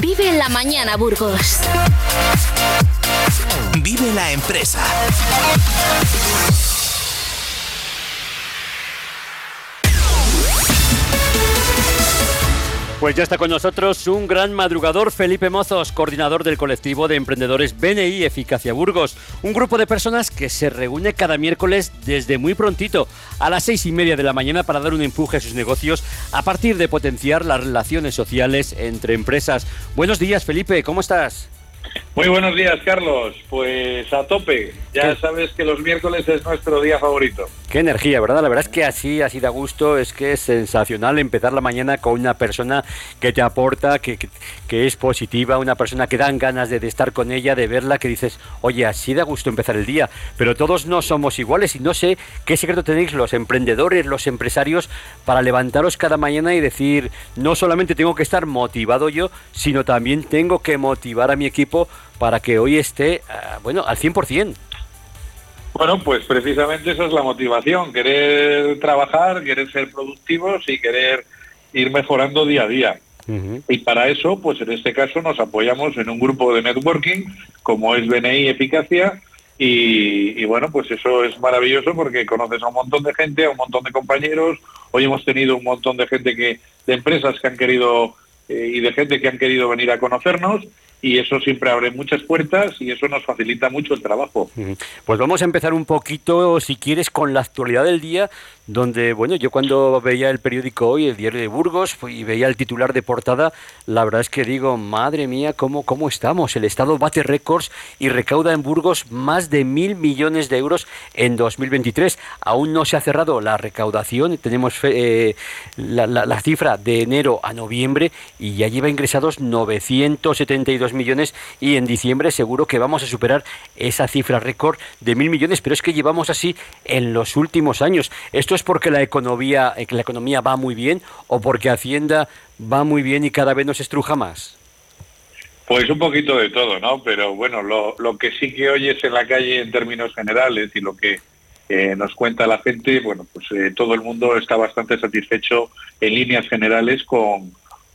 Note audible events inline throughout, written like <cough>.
Vive la mañana, Burgos. Vive la empresa. Pues ya está con nosotros un gran madrugador, Felipe Mozos, coordinador del colectivo de emprendedores BNI Eficacia Burgos, un grupo de personas que se reúne cada miércoles desde muy prontito, a las seis y media de la mañana, para dar un empuje a sus negocios a partir de potenciar las relaciones sociales entre empresas. Buenos días, Felipe, ¿cómo estás? Muy buenos días, Carlos. Pues a tope. Ya sabes que los miércoles es nuestro día favorito. Qué energía, ¿verdad? La verdad es que así, así da gusto, es que es sensacional empezar la mañana con una persona que te aporta, que, que, es positiva, una persona que dan ganas de, de, estar con ella, de verla, que dices, oye, así da gusto empezar el día. Pero todos no somos iguales y no sé qué secreto tenéis los emprendedores, los empresarios, para levantaros cada mañana y decir, no solamente tengo que estar motivado yo, sino también tengo que motivar a mi equipo para que hoy esté, uh, bueno, al 100%. Bueno, pues precisamente esa es la motivación, querer trabajar, querer ser productivos y querer ir mejorando día a día. Uh -huh. Y para eso, pues en este caso nos apoyamos en un grupo de networking como es BNI Eficacia y, y, bueno, pues eso es maravilloso porque conoces a un montón de gente, a un montón de compañeros. Hoy hemos tenido un montón de gente que, de empresas que han querido eh, y de gente que han querido venir a conocernos y eso siempre abre muchas puertas y eso nos facilita mucho el trabajo. Pues vamos a empezar un poquito, si quieres, con la actualidad del día, donde, bueno, yo cuando veía el periódico hoy, el diario de Burgos, y veía el titular de portada, la verdad es que digo, madre mía, ¿cómo, cómo estamos? El Estado bate récords y recauda en Burgos más de mil millones de euros en 2023. Aún no se ha cerrado la recaudación, tenemos eh, la, cifra de enero a noviembre y ya lleva ingresados 972 millones y en diciembre seguro que vamos a superar esa cifra récord de mil millones, pero es que llevamos así en los últimos años. ¿Esto es porque la economía, la economía va muy bien o porque Hacienda va muy bien y cada vez nos estruja más? Pues un poquito de todo, ¿no? Pero bueno, lo, lo que sí que oyes en la calle en términos generales y lo que eh, nos cuenta la gente, bueno, pues eh, todo el mundo está bastante satisfecho en líneas generales con,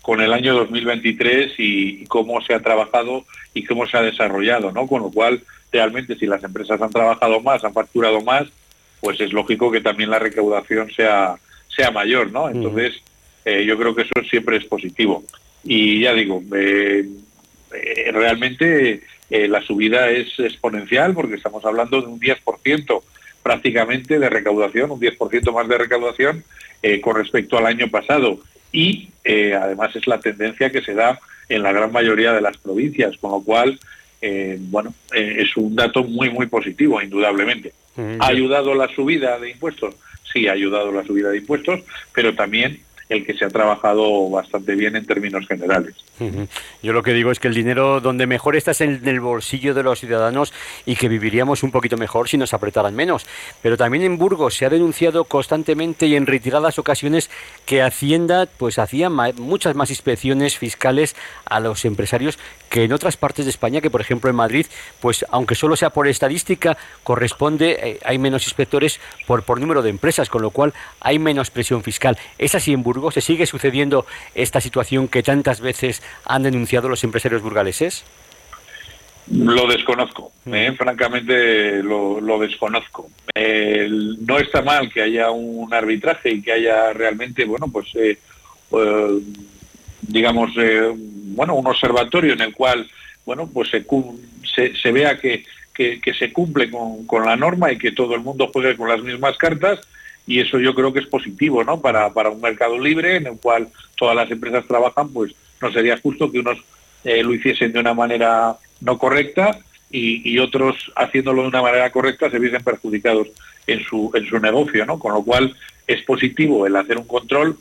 con el año 2023 y, y, cómo se ha trabajado y cómo se ha desarrollado, ¿no? Con lo cual, realmente, si las empresas han trabajado más, han facturado más, pues es lógico que también la recaudación sea, sea mayor, ¿no? Entonces, eh, yo creo que eso siempre es positivo. Y ya digo, eh, eh, realmente la subida es exponencial porque estamos hablando de un 10% prácticamente de recaudación, un 10% más de recaudación con respecto al año pasado y eh, además es la tendencia que se da en la gran mayoría de las provincias, con lo cual, eh, bueno, eh, es un dato muy, muy positivo, indudablemente. ¿Ha ayudado la subida de impuestos? Sí, ha ayudado la subida de impuestos, pero también el que se ha trabajado bastante bien en términos generales. Yo lo que digo es que el dinero donde mejor está es en el bolsillo de los ciudadanos y que viviríamos un poquito mejor si nos apretaran menos. Pero también en Burgos se ha denunciado constantemente y en retiradas ocasiones que Hacienda pues hacía muchas más inspecciones fiscales a los empresarios que en otras partes de España, que por ejemplo en Madrid, pues aunque solo sea por estadística, corresponde, eh, hay menos inspectores por, por número de empresas, con lo cual hay menos presión fiscal. ¿Es así en Burgos? ¿Se sigue sucediendo esta situación que tantas veces han denunciado los empresarios burgaleses? Lo desconozco, eh, francamente lo, lo desconozco. Eh, no está mal que haya un arbitraje y que haya realmente, bueno, pues, eh, digamos, bueno, un observatorio en el cual, bueno, pues se, se, se vea que, que, que, se cumple con, con la norma y que todo el mundo juegue con las mismas cartas y eso yo creo que es positivo, ¿no? Para, para un mercado libre en el cual todas las empresas trabajan, pues no sería justo que unos eh, lo hiciesen de una manera no correcta y, y, otros haciéndolo de una manera correcta se viesen perjudicados en su, en su negocio, ¿no? Con lo cual es positivo el hacer un control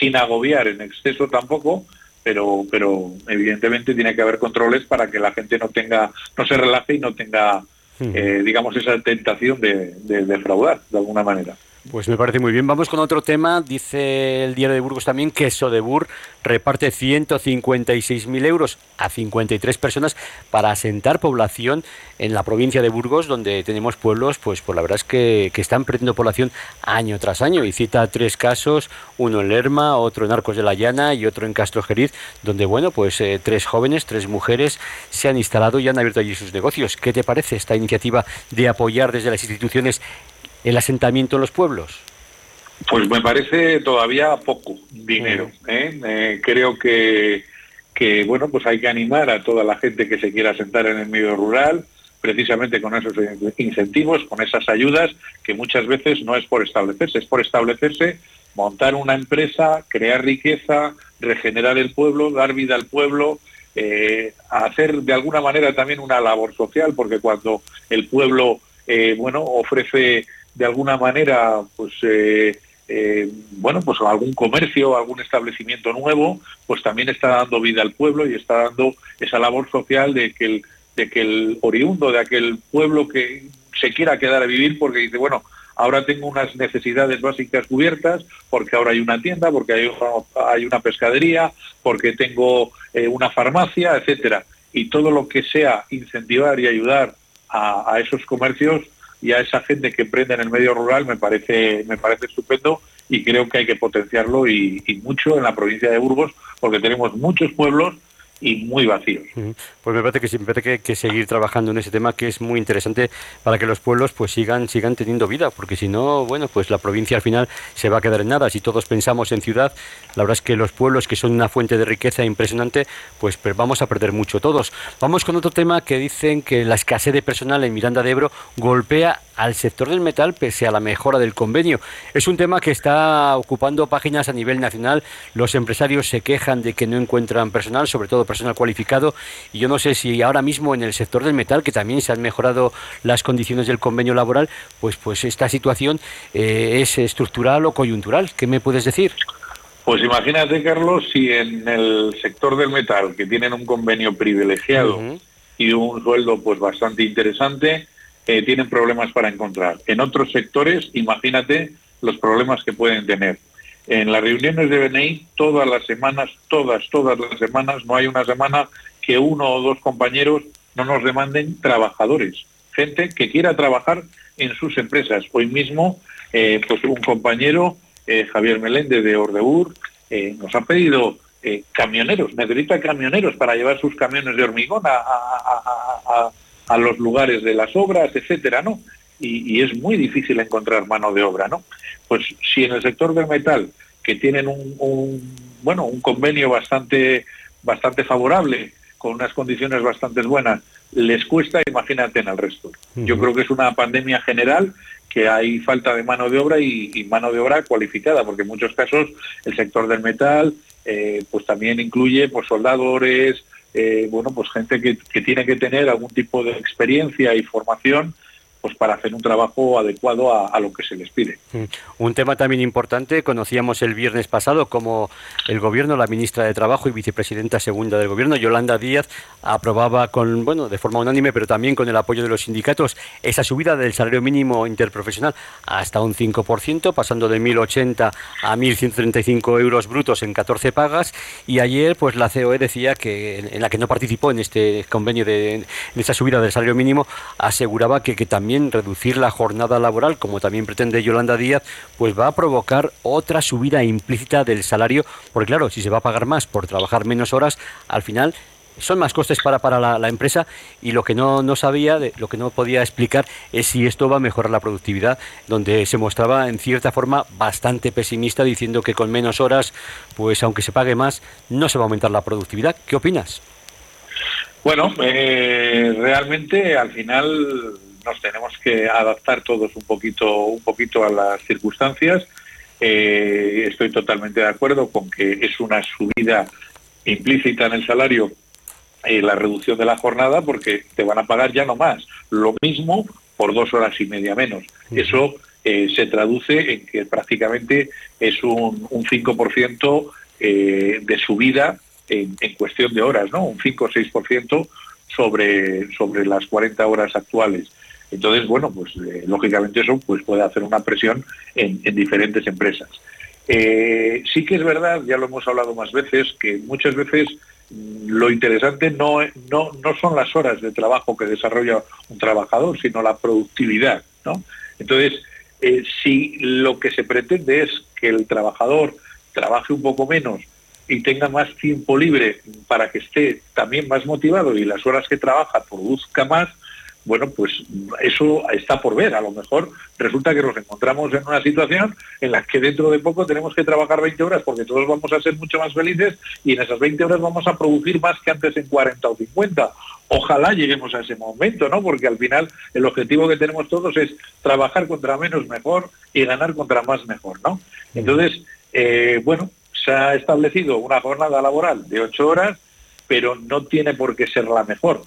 sin agobiar en exceso tampoco, pero, pero evidentemente tiene que haber controles para que la gente no tenga, no se relaje y no tenga, eh, digamos, esa tentación de, de, de fraudar de alguna manera. Pues me parece muy bien. Vamos con otro tema. Dice el diario de Burgos también que Sodebur reparte 156.000 euros a 53 personas para asentar población en la provincia de Burgos, donde tenemos pueblos, pues, pues la verdad es que, están perdiendo población año tras año. Y cita tres casos, uno en Lerma, otro en Arcos de la Llana y otro en Castro Jeriz, donde, bueno, pues eh, tres jóvenes, tres mujeres se han instalado y han abierto allí sus negocios. ¿Qué te parece esta iniciativa de apoyar desde las instituciones el asentamiento en los pueblos? Pues me parece todavía poco dinero. ¿eh? Eh, creo que, que, bueno, pues hay que animar a toda la gente que se quiera asentar en el medio rural, precisamente con esos incentivos, con esas ayudas, que muchas veces no es por establecerse, es por establecerse, montar una empresa, crear riqueza, regenerar el pueblo, dar vida al pueblo, eh, hacer de alguna manera también una labor social, porque cuando el pueblo, bueno, ofrece de alguna manera, pues eh, eh, bueno, pues algún comercio, algún establecimiento nuevo, pues también está dando vida al pueblo y está dando esa labor social de que el, de que el oriundo de aquel pueblo que se quiera quedar a vivir porque dice, bueno, ahora tengo unas necesidades básicas cubiertas, porque ahora hay una tienda, porque hay, hay una pescadería, porque tengo eh, una farmacia, etcétera. Y todo lo que sea incentivar y ayudar a esos comercios, y a esa gente que emprende en el medio rural me parece, me parece estupendo y creo que hay que potenciarlo y, y mucho en la provincia de Burgos porque tenemos muchos pueblos y muy vacíos. Pues me parece que siempre hay que, seguir trabajando en ese tema que es muy interesante para que los pueblos pues sigan sigan teniendo vida, porque si no, bueno, pues la provincia al final se va a quedar en nada. Si todos pensamos en ciudad, la verdad es que los pueblos que son una fuente de riqueza impresionante, pues, pues vamos a perder mucho todos. Vamos con otro tema que dicen que la escasez de personal en Miranda de Ebro golpea al sector del metal pese a la mejora del convenio. Es un tema que está ocupando páginas a nivel nacional. Los empresarios se quejan de que no encuentran personal, sobre todo personal cualificado, y yo no sé si ahora mismo en el sector del metal, que también se han mejorado las condiciones del convenio laboral, pues, pues esta situación eh, es estructural o coyuntural. ¿Qué me puedes decir? Pues imagínate, Carlos, si en el sector del metal, que tienen un convenio privilegiado y un sueldo pues bastante interesante, eh, tienen problemas para encontrar. En otros sectores, imagínate los problemas que pueden tener. En las reuniones de BNI, todas las semanas, todas, todas las semanas, no hay una semana que uno o dos compañeros no nos demanden trabajadores, gente que quiera trabajar en sus empresas. Hoy mismo, eh, pues un compañero, eh, Javier Meléndez de Ordeur, nos ha pedido camioneros, necesita camioneros para llevar sus camiones de hormigón a los lugares de las obras, etcétera, ¿no? Y, es muy difícil encontrar mano de obra, ¿no? Pues si en el sector del metal, que tienen un, bueno, un convenio bastante, bastante favorable, con unas condiciones bastante buenas, les cuesta, imagínate en el resto. Yo creo que es una pandemia general que hay falta de mano de obra y, mano de obra cualificada, porque en muchos casos el sector del metal eh, pues también incluye pues soldadores, eh, bueno, pues gente que, que, tiene que tener algún tipo de experiencia y formación pues para hacer un trabajo adecuado a, lo que se les pide. Mm. Un tema también importante, conocíamos el viernes pasado como el gobierno, la ministra de Trabajo y vicepresidenta segunda del gobierno, Yolanda Díaz, aprobaba con, bueno, de forma unánime, pero también con el apoyo de los sindicatos, esa subida del salario mínimo interprofesional hasta un 5%, pasando de 1.080 a 1.135 euros brutos en 14 pagas. Y ayer, pues la COE decía que, en la que no participó en este convenio de en esa subida del salario mínimo, aseguraba que, que también reducir la jornada laboral, como también pretende Yolanda Díaz, pues va a provocar otra subida implícita del salario, porque claro, si se va a pagar más por trabajar menos horas, al final son más costes para, para la, empresa y lo que no, no sabía, lo que no podía explicar es si esto va a mejorar la productividad, donde se mostraba en cierta forma bastante pesimista diciendo que con menos horas, pues aunque se pague más, no se va a aumentar la productividad. ¿Qué opinas? Bueno, eh, realmente al final nos tenemos que adaptar todos un poquito, un poquito a las circunstancias. Eh, estoy totalmente de acuerdo con que es una subida implícita en el salario y la reducción de la jornada porque te van a pagar ya no más, lo mismo por dos horas y media menos. Eso eh, se traduce en que prácticamente es un, un 5% eh, de subida en, en, cuestión de horas, ¿no? Un 5 o 6% sobre, sobre las 40 horas actuales. Entonces, bueno, pues eh, lógicamente eso pues puede hacer una presión en, diferentes empresas. Eh, sí que es verdad, ya lo hemos hablado más veces, que muchas veces mm, lo interesante no, no, no son las horas de trabajo que desarrolla un trabajador, sino la productividad. ¿no? Entonces, eh, si lo que se pretende es que el trabajador trabaje un poco menos y tenga más tiempo libre para que esté también más motivado y las horas que trabaja produzca más, bueno, pues eso está por ver. A lo mejor resulta que nos encontramos en una situación en la que dentro de poco tenemos que trabajar 20 horas porque todos vamos a ser mucho más felices y en esas 20 horas vamos a producir más que antes en 40 o 50. Ojalá lleguemos a ese momento, ¿no? Porque al final el objetivo que tenemos todos es trabajar contra menos mejor y ganar contra más mejor, ¿no? Entonces, eh, bueno, se ha establecido una jornada laboral de 8 horas, pero no tiene por qué ser la mejor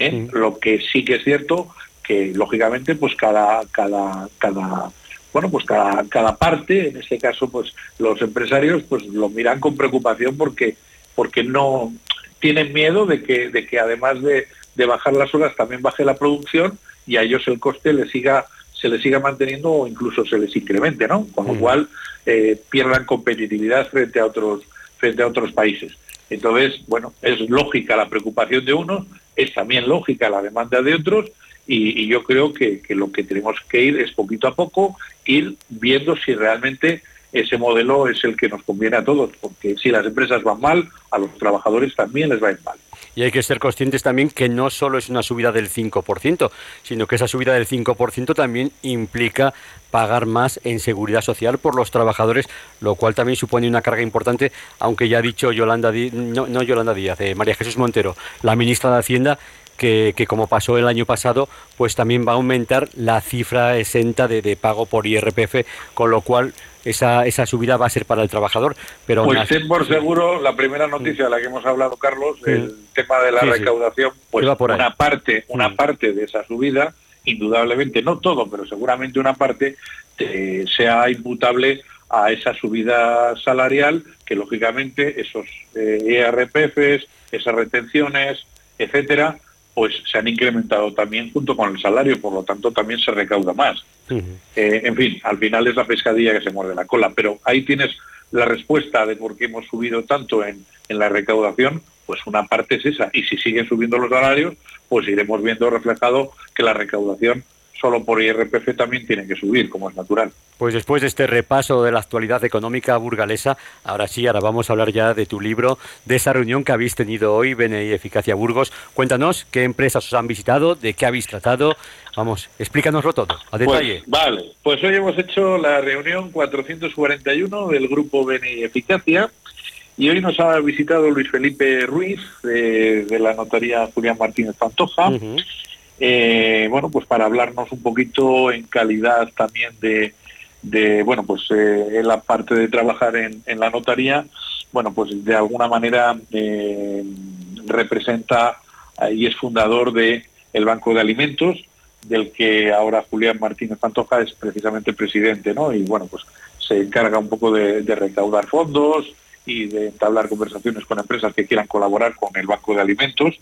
¿eh? Lo que sí que es cierto que lógicamente pues cada cada cada bueno pues cada, cada parte en este caso pues los empresarios pues lo miran con preocupación porque porque no tienen miedo de que de que además de, bajar las horas también baje la producción y a ellos el coste les siga se les siga manteniendo o incluso se les incremente no con lo cual eh, pierdan competitividad frente a otros frente a otros países. Entonces bueno es lógica la preocupación de unos es también lógica la demanda de otros y, yo creo que, lo que tenemos que ir es poquito a poco, ir viendo si realmente ese modelo es el que nos conviene a todos, porque si las empresas van mal, a los trabajadores también les va a ir mal. Y hay que ser conscientes también que no solo es una subida del 5%, sino que esa subida del 5% también implica pagar más en seguridad social por los trabajadores, lo cual también supone una carga importante, aunque ya ha dicho Yolanda no, no, Yolanda Díaz, eh, María Jesús Montero, la ministra de Hacienda, que, como pasó el año pasado, pues también va a aumentar la cifra exenta de, de pago por IRPF, con lo cual esa, esa subida va a ser para el trabajador. Pero pues ten por seguro, la primera noticia de la que hemos hablado, Carlos, el tema de la recaudación, pues una parte, una mm. parte de esa subida, indudablemente, no todo, pero seguramente una parte, eh, sea imputable a esa subida salarial que lógicamente esos eh, ERPFs, esas retenciones, etcétera, pues se han incrementado también junto con el salario, por lo tanto también se recauda más. Eh, en fin, al final es la pescadilla que se muerde la cola, pero ahí tienes la respuesta de por qué hemos subido tanto en, en la recaudación, pues una parte es esa. Y si siguen subiendo los salarios, pues iremos viendo reflejado que la recaudación solo por IRPF también tiene que subir, como es natural. Pues después de este repaso de la actualidad económica burgalesa, ahora sí, ahora vamos a hablar ya de tu libro, de esa reunión que habéis tenido hoy, BNI Eficacia Burgos. Cuéntanos qué empresas os han visitado, de qué habéis tratado. Vamos, explícanoslo todo, a pues, detalle. vale, pues hoy hemos hecho la reunión 441 del grupo BNI Eficacia. Y hoy nos ha visitado Luis Felipe Ruiz, de, la notaría Julián Martínez Pantoja, eh, bueno, pues para hablarnos un poquito en calidad también de, bueno, pues eh, la parte de trabajar en, la notaría, bueno, pues de alguna manera eh, representa y es fundador de Banco de Alimentos, del que ahora Julián Martínez Pantoja es precisamente presidente, ¿no? Y bueno, pues se encarga un poco de recaudar fondos, y de entablar conversaciones con empresas que quieran colaborar con el Banco de Alimentos.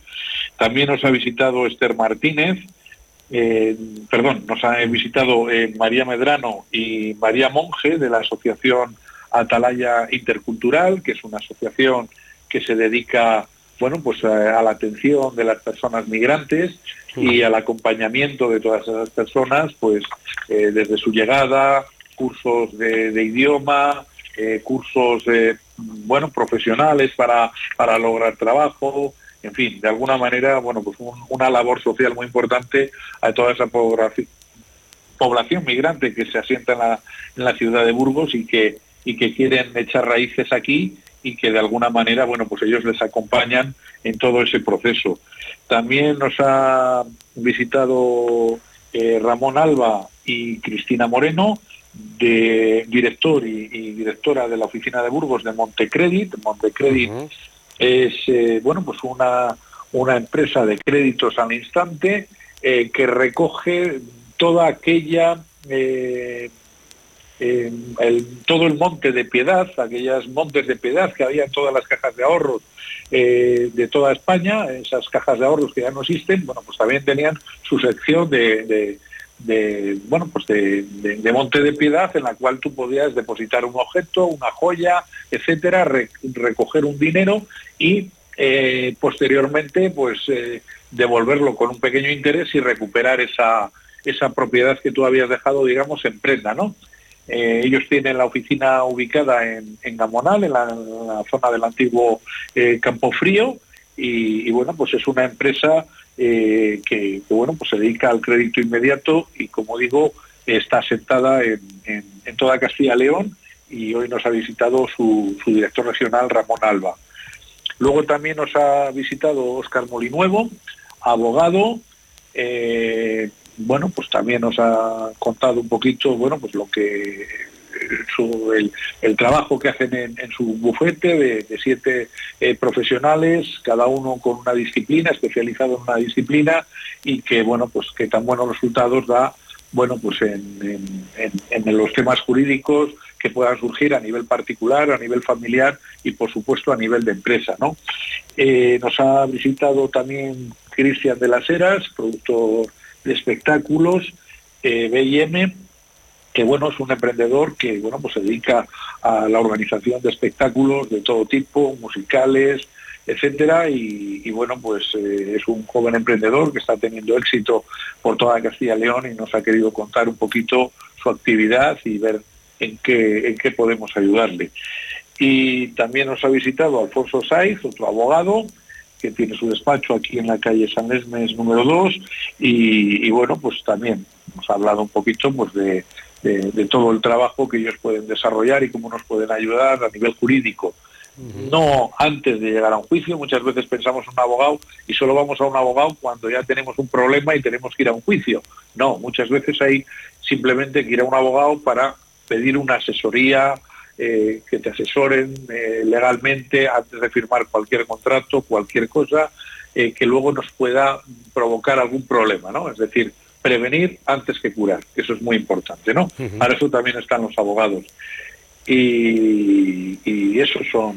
También nos ha visitado Esther Martínez, eh, perdón, nos ha visitado eh, María Medrano y María Monge de la Asociación Atalaya Intercultural, que es una asociación que se dedica bueno, pues a, la atención de las personas migrantes y al acompañamiento de todas esas personas, pues eh, desde su llegada, cursos de, de idioma, cursos bueno, profesionales para, para lograr trabajo, en fin, de alguna manera, bueno, pues una labor social muy importante a toda esa población migrante que se asienta en la, en la ciudad de Burgos y que, y que quieren echar raíces aquí y que de alguna manera, bueno, pues ellos les acompañan en todo ese proceso. También nos ha visitado eh, Ramón Alba y Cristina Moreno, de director y, directora de la oficina de Burgos de Montecredit. Montecredit es eh, bueno pues una, una empresa de créditos al instante eh, que recoge toda aquella eh, el, todo el monte de piedad, aquellas montes de piedad que había en todas las cajas de ahorros eh, de toda España, esas cajas de ahorros que ya no existen, bueno, pues también tenían su sección de, bueno, pues de, monte de piedad en la cual tú podías depositar un objeto, una joya, etcétera, recoger un dinero y eh, posteriormente, pues eh, devolverlo con un pequeño interés y recuperar esa, esa propiedad que tú habías dejado, digamos, en prenda, ¿no? Eh, ellos tienen la oficina ubicada en, Gamonal, en la, zona del antiguo Campo Frío, y, bueno, pues es una empresa eh, que, bueno, pues se dedica al crédito inmediato y como digo, está sentada en, toda Castilla León y hoy nos ha visitado su, director regional, Ramón Alba. Luego también nos ha visitado Óscar Molinuevo, abogado, bueno, pues también nos ha contado un poquito, bueno, pues lo que el, trabajo que hacen en, su bufete de, siete eh, profesionales, cada uno con una disciplina, especializado en una disciplina y que, bueno, pues que tan buenos resultados da, bueno, pues en, los temas jurídicos que puedan surgir a nivel particular, a nivel familiar y, por supuesto, a nivel de empresa, ¿no? Eh, nos ha visitado también Cristian de las Heras, productor de espectáculos, eh, BIM, que bueno, es un emprendedor que bueno, pues se dedica a la organización de espectáculos de todo tipo, musicales, etcétera, y, bueno, pues eh, es un joven emprendedor que está teniendo éxito por toda Castilla y León y nos ha querido contar un poquito su actividad y ver en qué, en qué podemos ayudarle. Y también nos ha visitado Alfonso Saiz, otro abogado, que tiene su despacho aquí en la calle San Esmes número 2 y, bueno, pues también nos ha hablado un poquito pues de, todo el trabajo que ellos pueden desarrollar y cómo nos pueden ayudar a nivel jurídico. No antes de llegar a un juicio, muchas veces pensamos en un abogado y solo vamos a un abogado cuando ya tenemos un problema y tenemos que ir a un juicio. No, muchas veces hay simplemente que ir a un abogado para pedir una asesoría, eh, que te asesoren eh, legalmente antes de firmar cualquier contrato, cualquier cosa eh, que luego nos pueda provocar algún problema, ¿no? Es decir, prevenir antes que curar, que eso es muy importante, ¿no? Para eso también están los abogados. Y, y esos son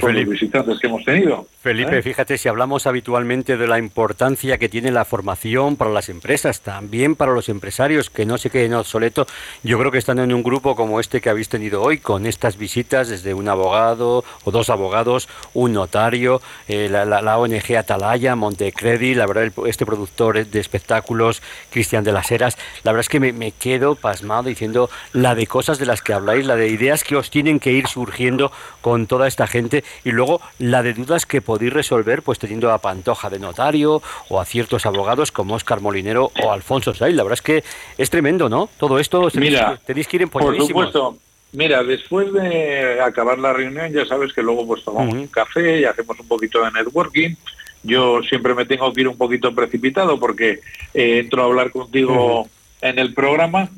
pues los visitantes que hemos tenido. Felipe, ¿eh? fíjate, si hablamos habitualmente de la importancia que tiene la formación para las empresas, también para los empresarios, que no se queden obsoletos, yo creo que están en un grupo como este que habéis tenido hoy, con estas visitas desde un abogado o dos abogados, un notario, eh, la, ONG Atalaya, Montecredi, la verdad, este productor de espectáculos, Cristian de las Heras, la verdad es que me, me quedo pasmado diciendo la de cosas de las que habláis, la de ideas que os tienen que ir surgiendo con toda esta gente y luego la de dudas que podéis resolver pues teniendo a Pantoja de notario o a ciertos abogados como Oscar Molinero o Alfonso Say. La verdad es que es tremendo, ¿no? Todo esto Mira, tenéis que ir en Por supuesto. Mira, después de acabar la reunión, ya sabes que luego pues tomamos un café y hacemos un poquito de networking. Yo siempre me tengo que ir un poquito precipitado porque eh, entro a hablar contigo en el programa,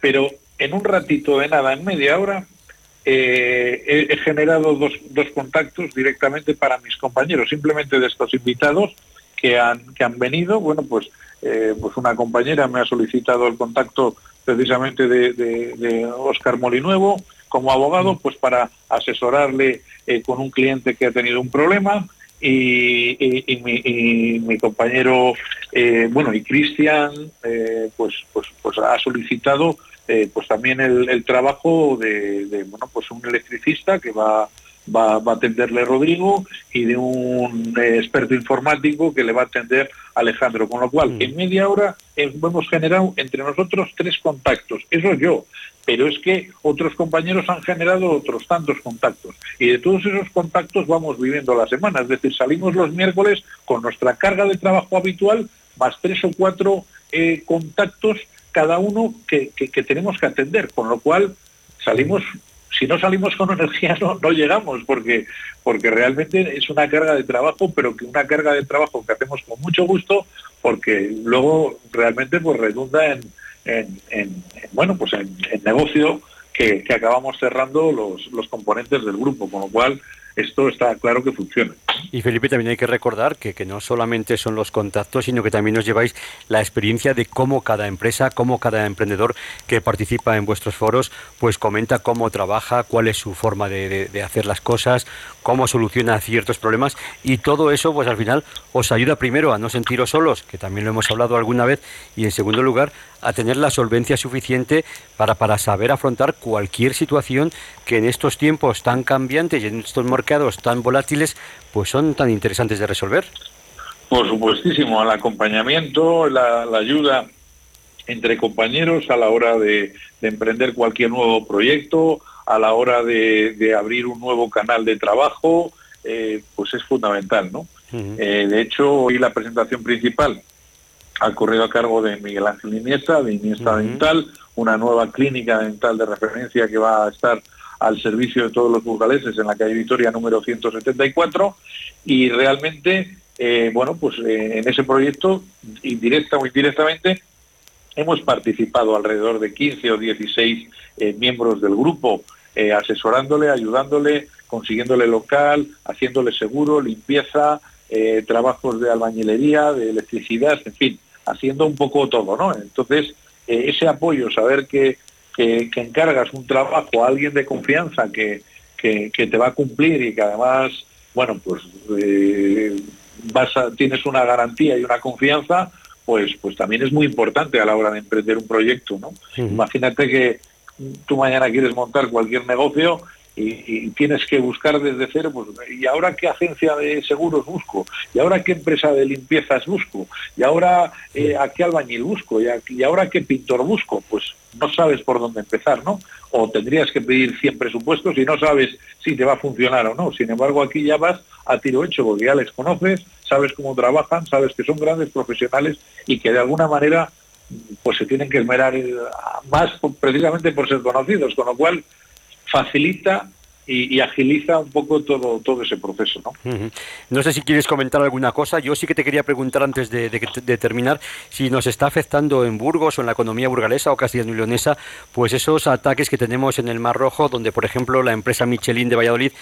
pero en un ratito de nada, en media hora, eh, he, generado dos, dos, contactos directamente para mis compañeros, simplemente de estos invitados que han, que han venido. Bueno, pues, eh, pues una compañera me ha solicitado el contacto precisamente de, de, Oscar Molinuevo como abogado, pues para asesorarle eh, con un cliente que ha tenido un problema. Y, mi, mi, compañero, bueno, y Cristian, pues, pues, pues ha solicitado eh, pues también el, trabajo de, bueno pues un electricista que va, va, a atenderle Rodrigo y de un eh, experto informático que le va a atender Alejandro. Con lo cual, mm. en media hora hemos generado entre nosotros tres contactos. Eso yo. Pero es que otros compañeros han generado otros tantos contactos. Y de todos esos contactos vamos viviendo la semana. Es decir, salimos los miércoles con nuestra carga de trabajo habitual más tres o cuatro eh, contactos cada uno que, tenemos que atender, con lo cual salimos, si no salimos con <laughs> energía no, no llegamos, porque, porque realmente es una carga de trabajo, pero que una carga de trabajo que hacemos con mucho gusto, porque luego realmente pues redunda en, en, bueno pues en, negocio que, acabamos cerrando los, los componentes del grupo, con lo cual esto está claro que funciona. Y Felipe, también hay que recordar que, que no solamente son los contactos, sino que también nos lleváis la experiencia de cómo cada empresa, cómo cada emprendedor que participa en vuestros foros, pues comenta cómo trabaja, cuál es su forma de, de hacer las cosas, cómo soluciona ciertos problemas y todo eso, pues al final os ayuda primero a no sentiros solos, que también lo hemos hablado alguna vez, y en segundo lugar a tener la solvencia suficiente para, para saber afrontar cualquier situación que en estos tiempos tan cambiantes y en estos mercados tan volátiles, pues son tan interesantes de resolver. Por supuestísimo, el acompañamiento, la, ayuda entre compañeros a la hora de, emprender cualquier nuevo proyecto, a la hora de, abrir un nuevo canal de trabajo, eh, pues es fundamental, ¿no? Eh, de hecho, hoy la presentación principal ha corrido a cargo de Miguel Ángel Iniesta, de Iniesta Dental, una nueva clínica dental de referencia que va a estar al servicio de todos los burgaleses en la calle Vitoria número 174 y realmente, eh, bueno, pues eh, en ese proyecto, indirecta o indirectamente, hemos participado alrededor de 15 o 16 eh, miembros del grupo, asesorándole, ayudándole, consiguiéndole local, haciéndole seguro, limpieza, trabajos de albañilería, de electricidad, en fin, haciendo un poco todo, ¿no? Entonces, eh, ese apoyo, saber que, que, encargas un trabajo a alguien de confianza que, que, te va a cumplir y que además, bueno, pues eh, vas tienes una garantía y una confianza, pues, pues también es muy importante a la hora de emprender un proyecto, ¿no? Imagínate que tú mañana quieres montar cualquier negocio y, tienes que buscar desde cero, pues, ¿y ahora qué agencia de seguros busco? ¿Y ahora qué empresa de limpiezas busco? ¿Y ahora eh, a qué albañil busco? ¿Y, ahora qué pintor busco? Pues no sabes por dónde empezar, ¿no? O tendrías que pedir 100 presupuestos y no sabes si te va a funcionar o no. Sin embargo, aquí ya vas a tiro hecho porque ya les conoces, sabes cómo trabajan, sabes que son grandes profesionales y que de alguna manera pues se tienen que esmerar eh, más precisamente por ser conocidos, con lo cual facilita y, agiliza un poco todo, todo ese proceso. ¿no? no sé si quieres comentar alguna cosa. Yo sí que te quería preguntar antes de, terminar si nos está afectando en Burgos o en la economía burgalesa o castellano y leonesa, pues esos ataques que tenemos en el Mar Rojo, donde por ejemplo la empresa Michelin de Valladolid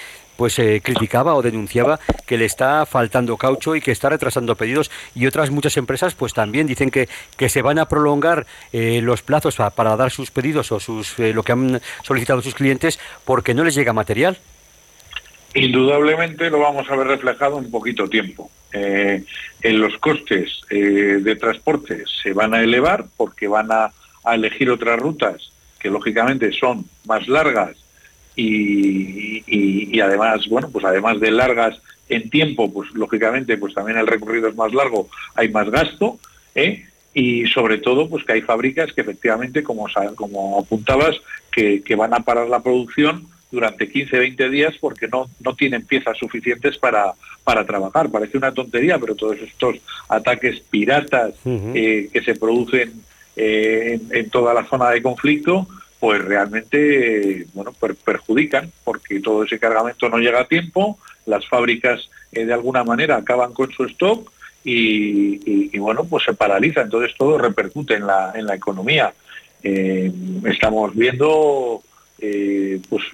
pues criticaba o denunciaba que le está faltando caucho y que está retrasando pedidos y otras muchas empresas pues también dicen que, que se van a prolongar eh, los plazos para, dar sus pedidos o sus eh, lo que han solicitado sus clientes porque no les llega material. Indudablemente lo vamos a ver reflejado en poquito tiempo. en los costes de transporte se van a elevar porque van a elegir otras rutas que lógicamente son más largas y, además, bueno, pues además de largas en tiempo, pues lógicamente, pues también el recorrido es más largo, hay más gasto, ¿eh? y sobre todo, pues que hay fábricas que efectivamente, como, como apuntabas, que, van a parar la producción durante 15, 20 días porque no, no tienen piezas suficientes para, para trabajar. Parece una tontería, pero todos estos ataques piratas eh, que se producen eh, en, toda la zona de conflicto, pues realmente bueno perjudican porque todo ese cargamento no llega a tiempo, las fábricas eh, de alguna manera acaban con su stock y, bueno pues se paraliza, entonces todo repercute en la, en la economía. Eh, estamos viendo eh, pues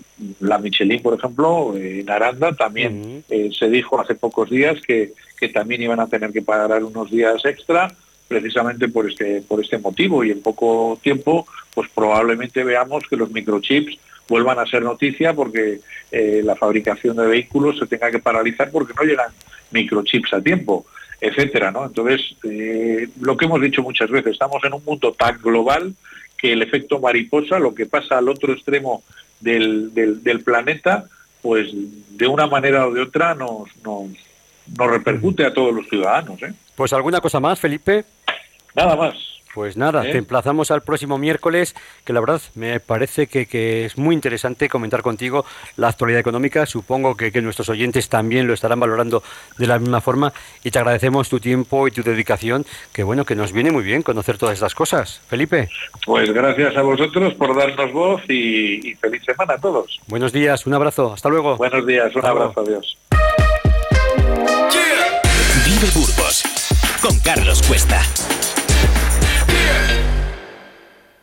la Michelin, por ejemplo, en Aranda también se dijo hace pocos días que, que también iban a tener que pagar unos días extra precisamente por este, por este motivo y en poco tiempo pues probablemente veamos que los microchips vuelvan a ser noticia porque eh, la fabricación de vehículos se tenga que paralizar porque no llegan microchips a tiempo, etcétera, ¿no? Entonces, eh, lo que hemos dicho muchas veces, estamos en un mundo tan global que el efecto mariposa, lo que pasa al otro extremo del, del, planeta, pues de una manera o de otra nos, nos, nos repercute a todos los ciudadanos. ¿eh? Pues alguna cosa más, Felipe. Nada más. Pues nada, ¿Eh? te emplazamos al próximo miércoles, que la verdad me parece que, es muy interesante comentar contigo la actualidad económica. Supongo que, nuestros oyentes también lo estarán valorando de la misma forma y te agradecemos tu tiempo y tu dedicación, que bueno, que nos viene muy bien conocer todas estas cosas. Felipe. Pues gracias a vosotros por darnos voz y, feliz semana a todos. Buenos días, un abrazo, hasta luego. Buenos días, un abrazo, adiós. Vive Burgos con Carlos Cuesta.